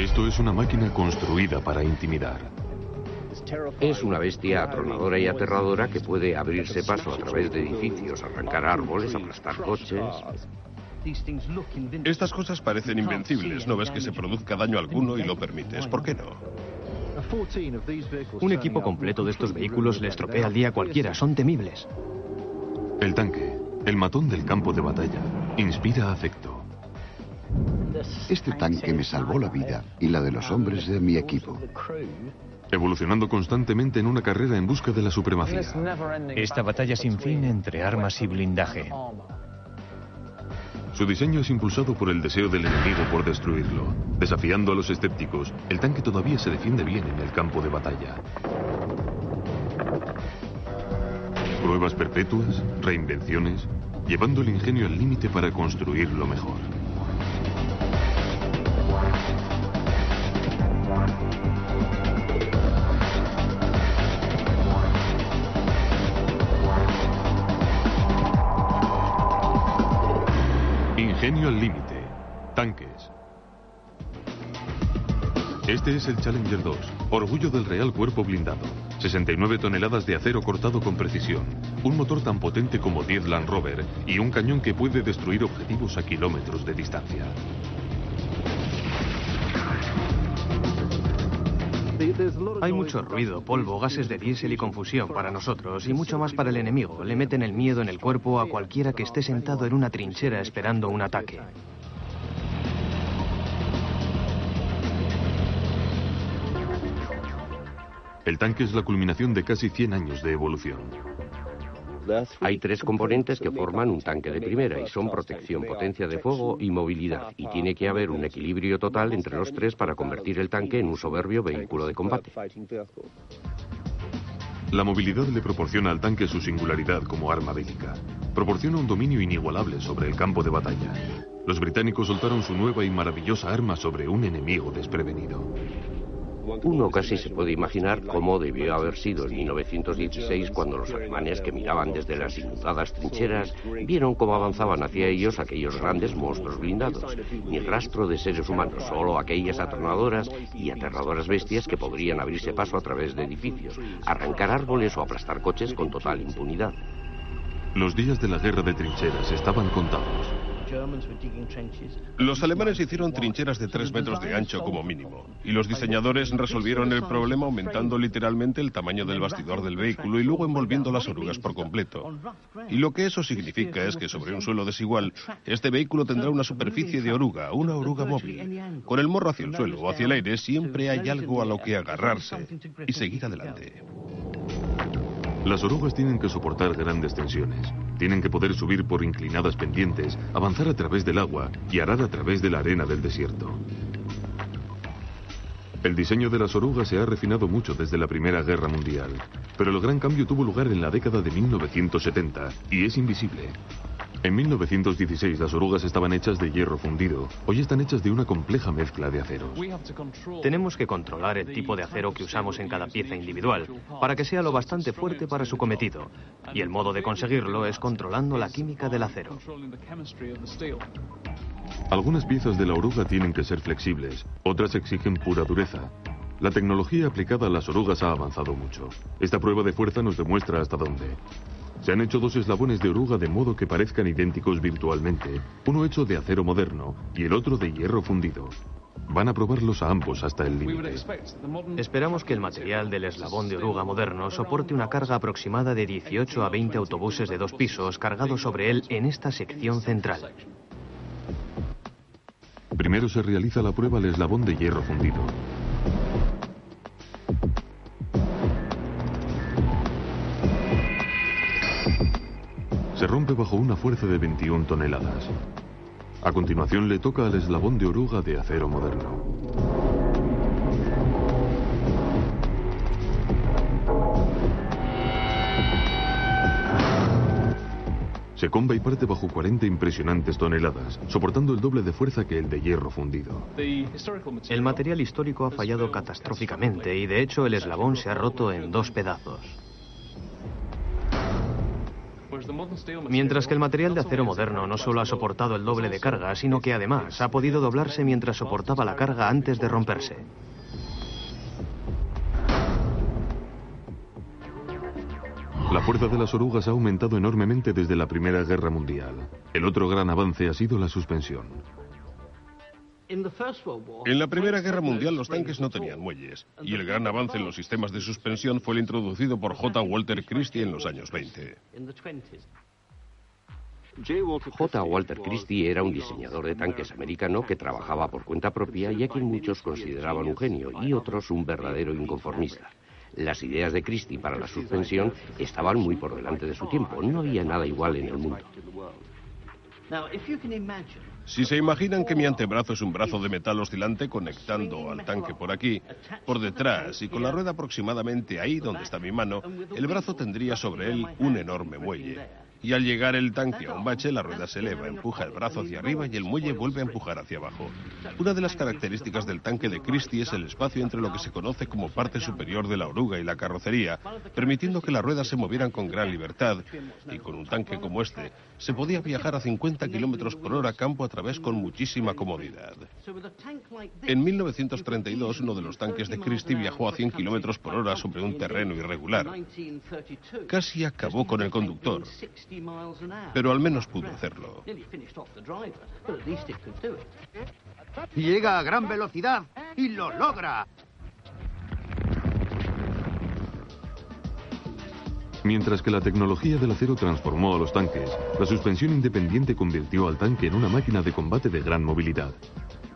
Esto es una máquina construida para intimidar. Es una bestia atronadora y aterradora que puede abrirse paso a través de edificios, arrancar árboles, aplastar coches. Estas cosas parecen invencibles. No ves que se produzca daño alguno y lo permites. ¿Por qué no? Un equipo completo de estos vehículos le estropea al día cualquiera. Son temibles. El tanque, el matón del campo de batalla, inspira afecto. Este tanque me salvó la vida y la de los hombres de mi equipo. Evolucionando constantemente en una carrera en busca de la supremacía. Esta batalla sin fin entre armas y blindaje. Su diseño es impulsado por el deseo del enemigo por destruirlo. Desafiando a los escépticos, el tanque todavía se defiende bien en el campo de batalla. Pruebas perpetuas, reinvenciones, llevando el ingenio al límite para construir lo mejor. Ingenio al límite. Tanques. Este es el Challenger 2, orgullo del Real Cuerpo Blindado. 69 toneladas de acero cortado con precisión, un motor tan potente como 10 Land Rover y un cañón que puede destruir objetivos a kilómetros de distancia. Hay mucho ruido, polvo, gases de diésel y confusión para nosotros y mucho más para el enemigo. Le meten el miedo en el cuerpo a cualquiera que esté sentado en una trinchera esperando un ataque. El tanque es la culminación de casi 100 años de evolución. Hay tres componentes que forman un tanque de primera y son protección, potencia de fuego y movilidad. Y tiene que haber un equilibrio total entre los tres para convertir el tanque en un soberbio vehículo de combate. La movilidad le proporciona al tanque su singularidad como arma bélica. Proporciona un dominio inigualable sobre el campo de batalla. Los británicos soltaron su nueva y maravillosa arma sobre un enemigo desprevenido. Uno casi se puede imaginar cómo debió haber sido en 1916 cuando los alemanes que miraban desde las inundadas trincheras vieron cómo avanzaban hacia ellos aquellos grandes monstruos blindados. Ni rastro de seres humanos, solo aquellas atronadoras y aterradoras bestias que podrían abrirse paso a través de edificios, arrancar árboles o aplastar coches con total impunidad. Los días de la guerra de trincheras estaban contados. Los alemanes hicieron trincheras de 3 metros de ancho como mínimo, y los diseñadores resolvieron el problema aumentando literalmente el tamaño del bastidor del vehículo y luego envolviendo las orugas por completo. Y lo que eso significa es que sobre un suelo desigual, este vehículo tendrá una superficie de oruga, una oruga móvil. Con el morro hacia el suelo o hacia el aire siempre hay algo a lo que agarrarse y seguir adelante. Las orugas tienen que soportar grandes tensiones. Tienen que poder subir por inclinadas pendientes, avanzar a través del agua y arar a través de la arena del desierto. El diseño de las orugas se ha refinado mucho desde la Primera Guerra Mundial, pero el gran cambio tuvo lugar en la década de 1970 y es invisible. En 1916 las orugas estaban hechas de hierro fundido. Hoy están hechas de una compleja mezcla de aceros. Tenemos que controlar el tipo de acero que usamos en cada pieza individual para que sea lo bastante fuerte para su cometido. Y el modo de conseguirlo es controlando la química del acero. Algunas piezas de la oruga tienen que ser flexibles, otras exigen pura dureza. La tecnología aplicada a las orugas ha avanzado mucho. Esta prueba de fuerza nos demuestra hasta dónde. Se han hecho dos eslabones de oruga de modo que parezcan idénticos virtualmente, uno hecho de acero moderno y el otro de hierro fundido. Van a probarlos a ambos hasta el límite. Esperamos que el material del eslabón de oruga moderno soporte una carga aproximada de 18 a 20 autobuses de dos pisos cargados sobre él en esta sección central. Primero se realiza la prueba al eslabón de hierro fundido. Se rompe bajo una fuerza de 21 toneladas. A continuación le toca al eslabón de oruga de acero moderno. Se comba y parte bajo 40 impresionantes toneladas, soportando el doble de fuerza que el de hierro fundido. El material histórico ha fallado catastróficamente y de hecho el eslabón se ha roto en dos pedazos. Mientras que el material de acero moderno no solo ha soportado el doble de carga, sino que además ha podido doblarse mientras soportaba la carga antes de romperse. La fuerza de las orugas ha aumentado enormemente desde la Primera Guerra Mundial. El otro gran avance ha sido la suspensión. En la Primera Guerra Mundial los tanques no tenían muelles, y el gran avance en los sistemas de suspensión fue el introducido por J. Walter Christie en los años 20. J. Walter Christie era un diseñador de tanques americano que trabajaba por cuenta propia y a quien muchos consideraban un genio y otros un verdadero inconformista. Las ideas de Christie para la suspensión estaban muy por delante de su tiempo. No había nada igual en el mundo. Si se imaginan que mi antebrazo es un brazo de metal oscilante conectando al tanque por aquí, por detrás y con la rueda aproximadamente ahí donde está mi mano, el brazo tendría sobre él un enorme muelle. Y al llegar el tanque a un bache, la rueda se eleva, empuja el brazo hacia arriba y el muelle vuelve a empujar hacia abajo. Una de las características del tanque de Christie es el espacio entre lo que se conoce como parte superior de la oruga y la carrocería, permitiendo que las ruedas se movieran con gran libertad. Y con un tanque como este, se podía viajar a 50 kilómetros por hora campo a través con muchísima comodidad. En 1932, uno de los tanques de Christie viajó a 100 kilómetros por hora sobre un terreno irregular. Casi acabó con el conductor pero al menos pudo hacerlo. Llega a gran velocidad y lo logra. Mientras que la tecnología del acero transformó a los tanques, la suspensión independiente convirtió al tanque en una máquina de combate de gran movilidad.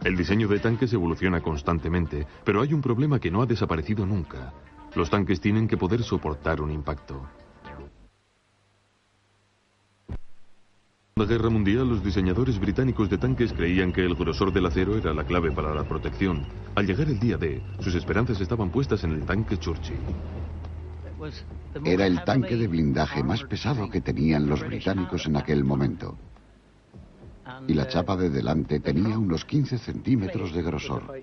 El diseño de tanques evoluciona constantemente, pero hay un problema que no ha desaparecido nunca. Los tanques tienen que poder soportar un impacto. La Guerra Mundial, los diseñadores británicos de tanques creían que el grosor del acero era la clave para la protección. Al llegar el día D, sus esperanzas estaban puestas en el tanque Churchill. Era el tanque de blindaje más pesado que tenían los británicos en aquel momento. Y la chapa de delante tenía unos 15 centímetros de grosor.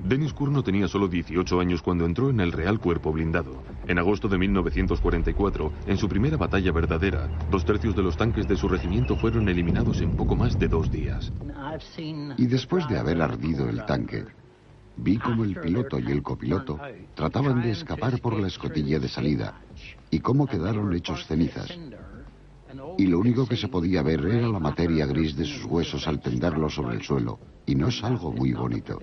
Dennis Curno tenía solo 18 años cuando entró en el Real Cuerpo Blindado. En agosto de 1944, en su primera batalla verdadera, dos tercios de los tanques de su regimiento fueron eliminados en poco más de dos días. Y después de haber ardido el tanque, vi como el piloto y el copiloto trataban de escapar por la escotilla de salida y cómo quedaron hechos cenizas. Y lo único que se podía ver era la materia gris de sus huesos al tenderlos sobre el suelo, y no es algo muy bonito.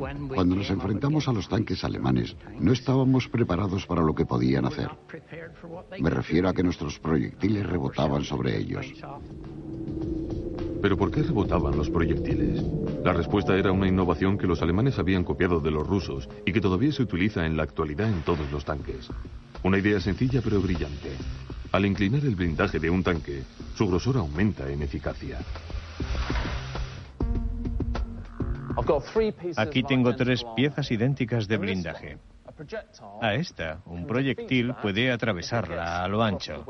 Cuando nos enfrentamos a los tanques alemanes, no estábamos preparados para lo que podían hacer. Me refiero a que nuestros proyectiles rebotaban sobre ellos. ¿Pero por qué rebotaban los proyectiles? La respuesta era una innovación que los alemanes habían copiado de los rusos y que todavía se utiliza en la actualidad en todos los tanques. Una idea sencilla pero brillante. Al inclinar el blindaje de un tanque, su grosor aumenta en eficacia. Aquí tengo tres piezas idénticas de blindaje. A esta, un proyectil puede atravesarla a lo ancho.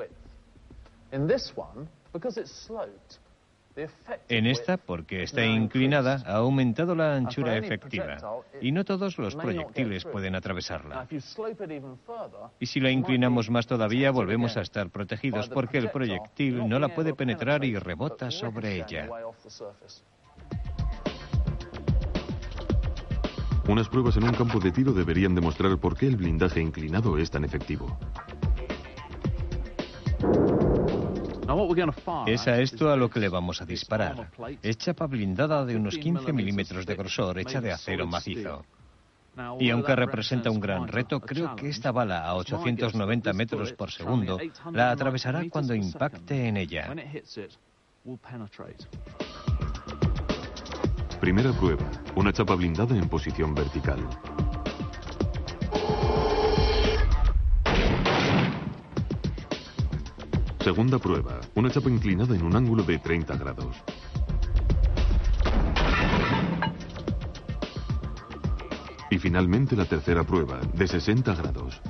En esta, porque está inclinada, ha aumentado la anchura efectiva y no todos los proyectiles pueden atravesarla. Y si la inclinamos más todavía, volvemos a estar protegidos porque el proyectil no la puede penetrar y rebota sobre ella. Unas pruebas en un campo de tiro deberían demostrar por qué el blindaje inclinado es tan efectivo. Es a esto a lo que le vamos a disparar. Es chapa blindada de unos 15 milímetros de grosor, hecha de acero macizo. Y aunque representa un gran reto, creo que esta bala a 890 metros por segundo la atravesará cuando impacte en ella. Primera prueba, una chapa blindada en posición vertical. Segunda prueba, una chapa inclinada en un ángulo de 30 grados. Y finalmente la tercera prueba, de 60 grados.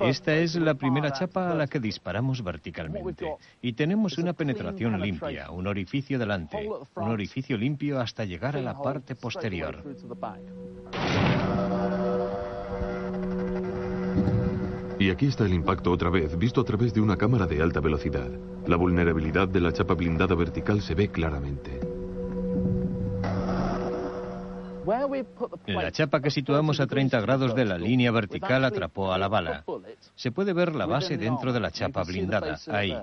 Esta es la primera chapa a la que disparamos verticalmente. Y tenemos una penetración limpia, un orificio delante, un orificio limpio hasta llegar a la parte posterior. Y aquí está el impacto otra vez, visto a través de una cámara de alta velocidad. La vulnerabilidad de la chapa blindada vertical se ve claramente. La chapa que situamos a 30 grados de la línea vertical atrapó a la bala. Se puede ver la base dentro de la chapa blindada, ahí.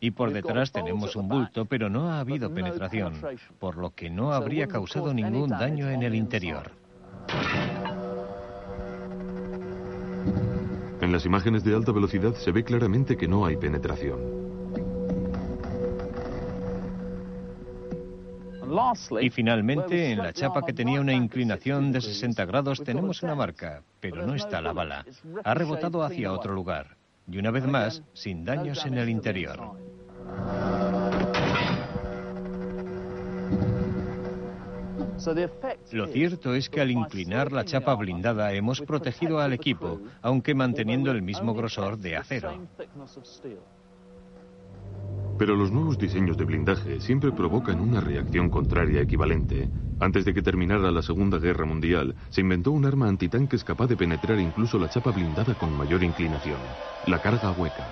Y por detrás tenemos un bulto, pero no ha habido penetración, por lo que no habría causado ningún daño en el interior. En las imágenes de alta velocidad se ve claramente que no hay penetración. Y finalmente, en la chapa que tenía una inclinación de 60 grados tenemos una marca, pero no está la bala. Ha rebotado hacia otro lugar. Y una vez más, sin daños en el interior. Lo cierto es que al inclinar la chapa blindada hemos protegido al equipo, aunque manteniendo el mismo grosor de acero. Pero los nuevos diseños de blindaje siempre provocan una reacción contraria equivalente. Antes de que terminara la Segunda Guerra Mundial, se inventó un arma antitanques capaz de penetrar incluso la chapa blindada con mayor inclinación, la carga hueca.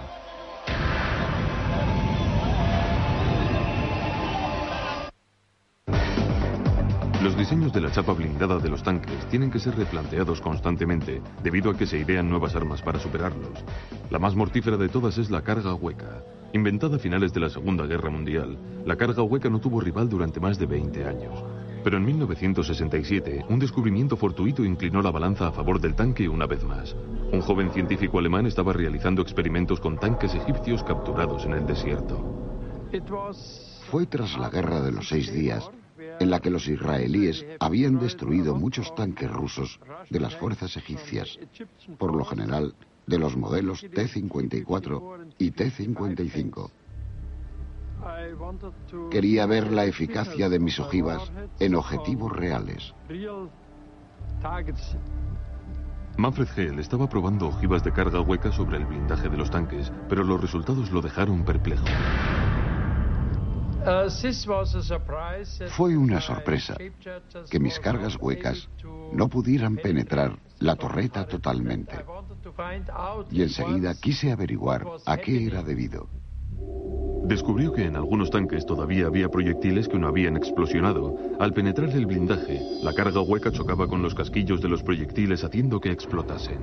Los diseños de la chapa blindada de los tanques tienen que ser replanteados constantemente debido a que se idean nuevas armas para superarlos. La más mortífera de todas es la carga hueca. Inventada a finales de la Segunda Guerra Mundial, la carga hueca no tuvo rival durante más de 20 años. Pero en 1967, un descubrimiento fortuito inclinó la balanza a favor del tanque una vez más. Un joven científico alemán estaba realizando experimentos con tanques egipcios capturados en el desierto. Fue tras la Guerra de los Seis Días en la que los israelíes habían destruido muchos tanques rusos de las fuerzas egipcias, por lo general de los modelos T-54 y T-55. Quería ver la eficacia de mis ojivas en objetivos reales. Manfred Hell estaba probando ojivas de carga hueca sobre el blindaje de los tanques, pero los resultados lo dejaron perplejo. Fue una sorpresa que mis cargas huecas no pudieran penetrar la torreta totalmente. Y enseguida quise averiguar a qué era debido. Descubrió que en algunos tanques todavía había proyectiles que no habían explosionado. Al penetrar el blindaje, la carga hueca chocaba con los casquillos de los proyectiles haciendo que explotasen.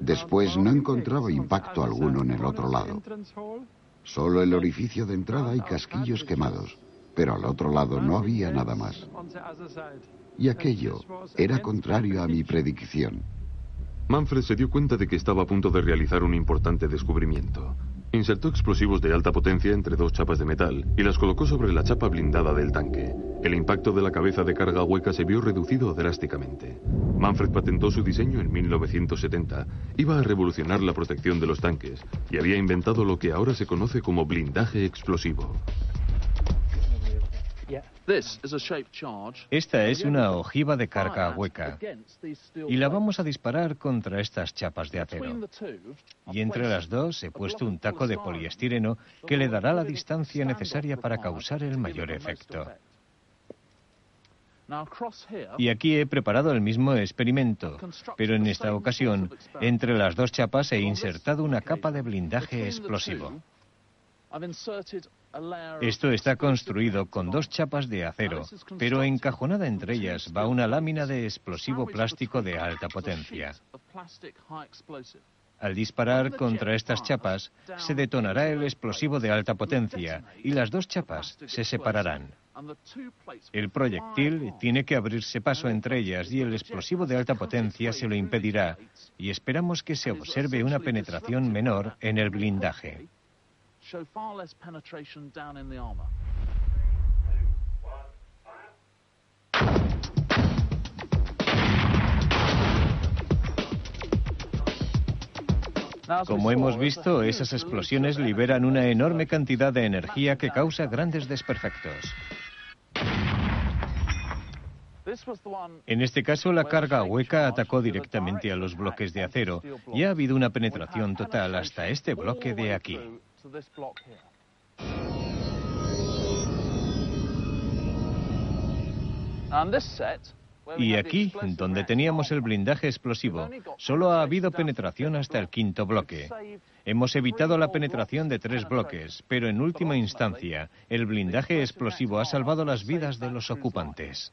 Después no encontraba impacto alguno en el otro lado. Solo el orificio de entrada y casquillos quemados, pero al otro lado no había nada más. Y aquello era contrario a mi predicción. Manfred se dio cuenta de que estaba a punto de realizar un importante descubrimiento. Insertó explosivos de alta potencia entre dos chapas de metal y las colocó sobre la chapa blindada del tanque. El impacto de la cabeza de carga hueca se vio reducido drásticamente. Manfred patentó su diseño en 1970. Iba a revolucionar la protección de los tanques y había inventado lo que ahora se conoce como blindaje explosivo. Esta es una ojiva de carga hueca. y la vamos a disparar contra estas chapas de acero. Y entre las dos he puesto un taco de poliestireno que le dará la distancia necesaria para causar el mayor efecto. Y aquí he preparado el mismo experimento, pero en esta ocasión, entre las dos chapas he insertado una capa de blindaje explosivo. Esto está construido con dos chapas de acero, pero encajonada entre ellas va una lámina de explosivo plástico de alta potencia. Al disparar contra estas chapas, se detonará el explosivo de alta potencia y las dos chapas se separarán. El proyectil tiene que abrirse paso entre ellas y el explosivo de alta potencia se lo impedirá y esperamos que se observe una penetración menor en el blindaje. Como hemos visto, esas explosiones liberan una enorme cantidad de energía que causa grandes desperfectos. En este caso, la carga hueca atacó directamente a los bloques de acero y ha habido una penetración total hasta este bloque de aquí. Y aquí, donde teníamos el blindaje explosivo, solo ha habido penetración hasta el quinto bloque. Hemos evitado la penetración de tres bloques, pero en última instancia, el blindaje explosivo ha salvado las vidas de los ocupantes.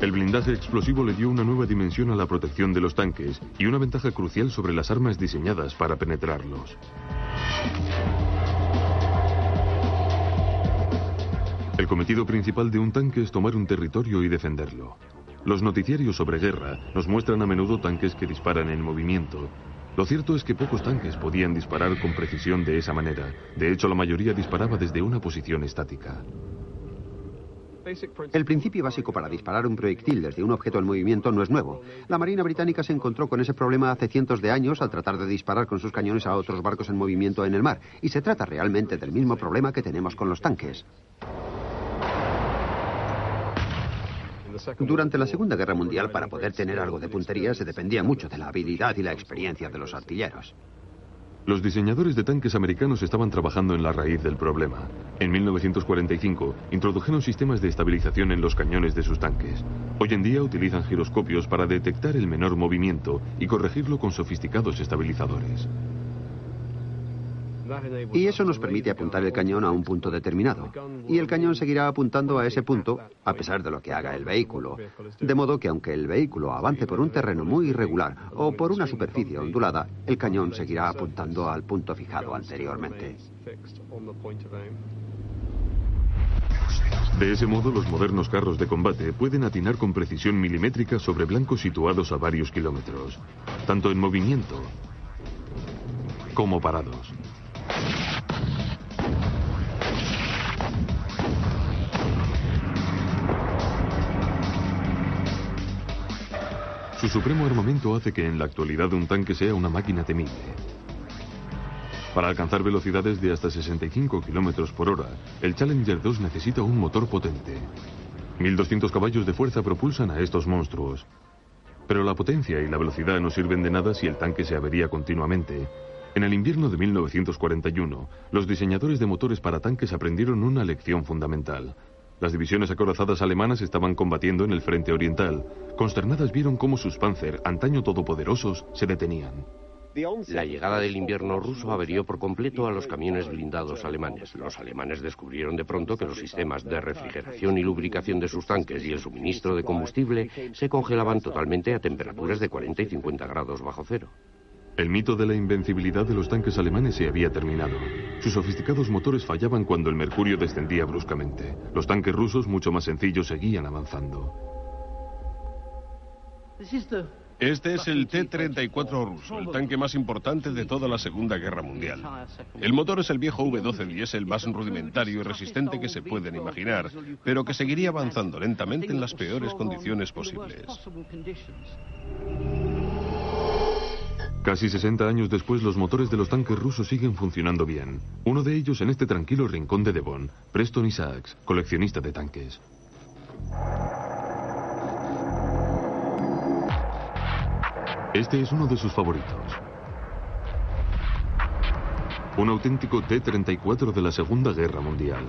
El blindaje explosivo le dio una nueva dimensión a la protección de los tanques y una ventaja crucial sobre las armas diseñadas para penetrarlos. El cometido principal de un tanque es tomar un territorio y defenderlo. Los noticiarios sobre guerra nos muestran a menudo tanques que disparan en movimiento. Lo cierto es que pocos tanques podían disparar con precisión de esa manera. De hecho, la mayoría disparaba desde una posición estática. El principio básico para disparar un proyectil desde un objeto en movimiento no es nuevo. La Marina Británica se encontró con ese problema hace cientos de años al tratar de disparar con sus cañones a otros barcos en movimiento en el mar. Y se trata realmente del mismo problema que tenemos con los tanques. Durante la Segunda Guerra Mundial, para poder tener algo de puntería, se dependía mucho de la habilidad y la experiencia de los artilleros. Los diseñadores de tanques americanos estaban trabajando en la raíz del problema. En 1945 introdujeron sistemas de estabilización en los cañones de sus tanques. Hoy en día utilizan giroscopios para detectar el menor movimiento y corregirlo con sofisticados estabilizadores. Y eso nos permite apuntar el cañón a un punto determinado. Y el cañón seguirá apuntando a ese punto a pesar de lo que haga el vehículo. De modo que aunque el vehículo avance por un terreno muy irregular o por una superficie ondulada, el cañón seguirá apuntando al punto fijado anteriormente. De ese modo, los modernos carros de combate pueden atinar con precisión milimétrica sobre blancos situados a varios kilómetros, tanto en movimiento como parados. Su supremo armamento hace que en la actualidad un tanque sea una máquina temible. Para alcanzar velocidades de hasta 65 kilómetros por hora, el Challenger 2 necesita un motor potente. 1200 caballos de fuerza propulsan a estos monstruos. Pero la potencia y la velocidad no sirven de nada si el tanque se avería continuamente en el invierno de 1941, los diseñadores de motores para tanques aprendieron una lección fundamental. Las divisiones acorazadas alemanas estaban combatiendo en el frente oriental. Consternadas vieron cómo sus Panzer, antaño todopoderosos, se detenían. La llegada del invierno ruso averió por completo a los camiones blindados alemanes. Los alemanes descubrieron de pronto que los sistemas de refrigeración y lubricación de sus tanques y el suministro de combustible se congelaban totalmente a temperaturas de 40 y 50 grados bajo cero. El mito de la invencibilidad de los tanques alemanes se había terminado. Sus sofisticados motores fallaban cuando el mercurio descendía bruscamente. Los tanques rusos, mucho más sencillos, seguían avanzando. Este es el T-34 ruso, el tanque más importante de toda la Segunda Guerra Mundial. El motor es el viejo V-12 diésel más rudimentario y resistente que se pueden imaginar, pero que seguiría avanzando lentamente en las peores condiciones posibles. Casi 60 años después, los motores de los tanques rusos siguen funcionando bien. Uno de ellos en este tranquilo rincón de Devon, Preston Isaacs, coleccionista de tanques. Este es uno de sus favoritos. Un auténtico T-34 de la Segunda Guerra Mundial.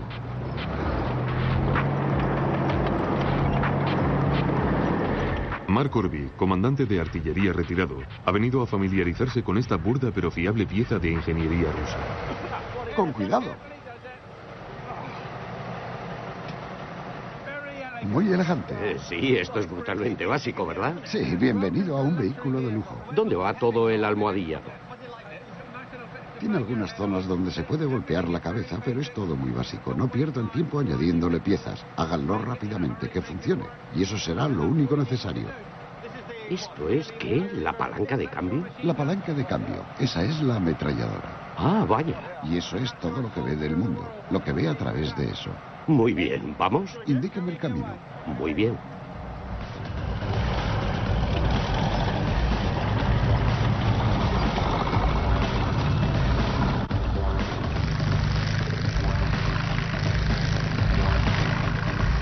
Mark Orby, comandante de artillería retirado, ha venido a familiarizarse con esta burda pero fiable pieza de ingeniería rusa. Con cuidado. Muy elegante. Eh, sí, esto es brutalmente básico, ¿verdad? Sí, bienvenido a un vehículo de lujo. ¿Dónde va todo el almohadillado? Tiene algunas zonas donde se puede golpear la cabeza, pero es todo muy básico. No pierdan tiempo añadiéndole piezas. Háganlo rápidamente, que funcione. Y eso será lo único necesario. ¿Esto es qué? ¿La palanca de cambio? La palanca de cambio. Esa es la ametralladora. Ah, vaya. Y eso es todo lo que ve del mundo. Lo que ve a través de eso. Muy bien, ¿vamos? Indíqueme el camino. Muy bien.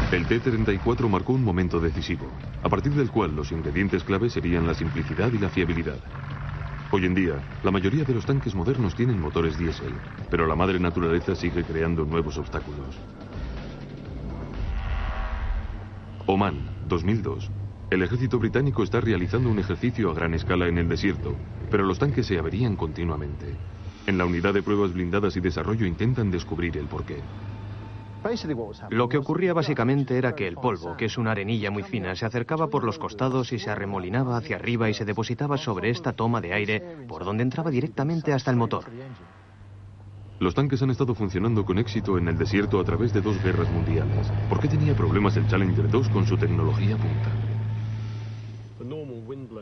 T-34 marcó un momento decisivo, a partir del cual los ingredientes clave serían la simplicidad y la fiabilidad. Hoy en día, la mayoría de los tanques modernos tienen motores diésel, pero la madre naturaleza sigue creando nuevos obstáculos. Oman, 2002. El ejército británico está realizando un ejercicio a gran escala en el desierto, pero los tanques se averían continuamente. En la unidad de pruebas blindadas y desarrollo intentan descubrir el porqué. Lo que ocurría básicamente era que el polvo, que es una arenilla muy fina, se acercaba por los costados y se arremolinaba hacia arriba y se depositaba sobre esta toma de aire, por donde entraba directamente hasta el motor. Los tanques han estado funcionando con éxito en el desierto a través de dos guerras mundiales. ¿Por qué tenía problemas el Challenger 2 con su tecnología punta?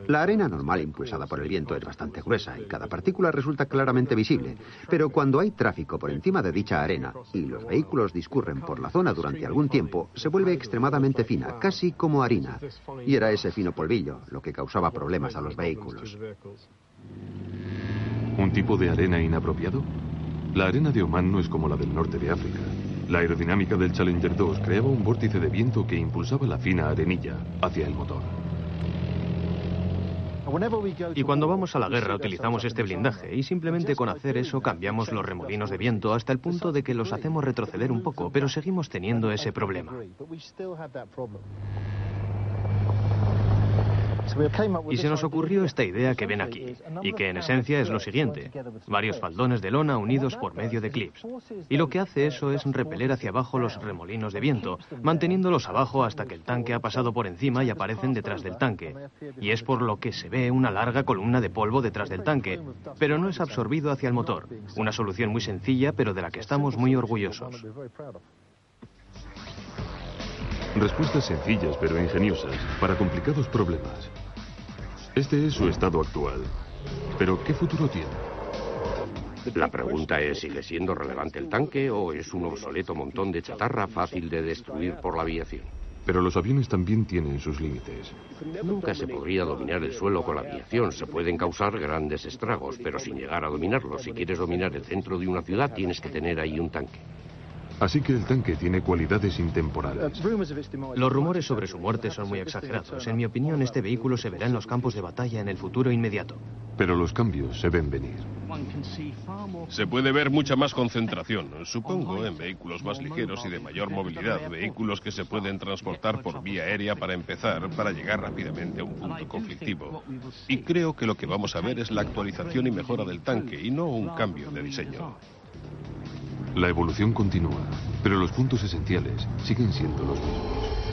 La arena normal impulsada por el viento es bastante gruesa y cada partícula resulta claramente visible, pero cuando hay tráfico por encima de dicha arena y los vehículos discurren por la zona durante algún tiempo, se vuelve extremadamente fina, casi como harina. Y era ese fino polvillo lo que causaba problemas a los vehículos. ¿Un tipo de arena inapropiado? La arena de Oman no es como la del norte de África. La aerodinámica del Challenger 2 creaba un vórtice de viento que impulsaba la fina arenilla hacia el motor. Y cuando vamos a la guerra utilizamos este blindaje y simplemente con hacer eso cambiamos los remolinos de viento hasta el punto de que los hacemos retroceder un poco, pero seguimos teniendo ese problema. Y se nos ocurrió esta idea que ven aquí, y que en esencia es lo siguiente, varios faldones de lona unidos por medio de clips. Y lo que hace eso es repeler hacia abajo los remolinos de viento, manteniéndolos abajo hasta que el tanque ha pasado por encima y aparecen detrás del tanque. Y es por lo que se ve una larga columna de polvo detrás del tanque, pero no es absorbido hacia el motor. Una solución muy sencilla, pero de la que estamos muy orgullosos. Respuestas sencillas pero ingeniosas para complicados problemas. Este es su estado actual. Pero ¿qué futuro tiene? La pregunta es, ¿sigue siendo relevante el tanque o es un obsoleto montón de chatarra fácil de destruir por la aviación? Pero los aviones también tienen sus límites. Nunca se podría dominar el suelo con la aviación. Se pueden causar grandes estragos, pero sin llegar a dominarlo. Si quieres dominar el centro de una ciudad, tienes que tener ahí un tanque. Así que el tanque tiene cualidades intemporales. Los rumores sobre su muerte son muy exagerados. En mi opinión, este vehículo se verá en los campos de batalla en el futuro inmediato. Pero los cambios se ven venir. Se puede ver mucha más concentración, supongo, en vehículos más ligeros y de mayor movilidad, vehículos que se pueden transportar por vía aérea para empezar, para llegar rápidamente a un punto conflictivo. Y creo que lo que vamos a ver es la actualización y mejora del tanque y no un cambio de diseño. La evolución continúa, pero los puntos esenciales siguen siendo los mismos.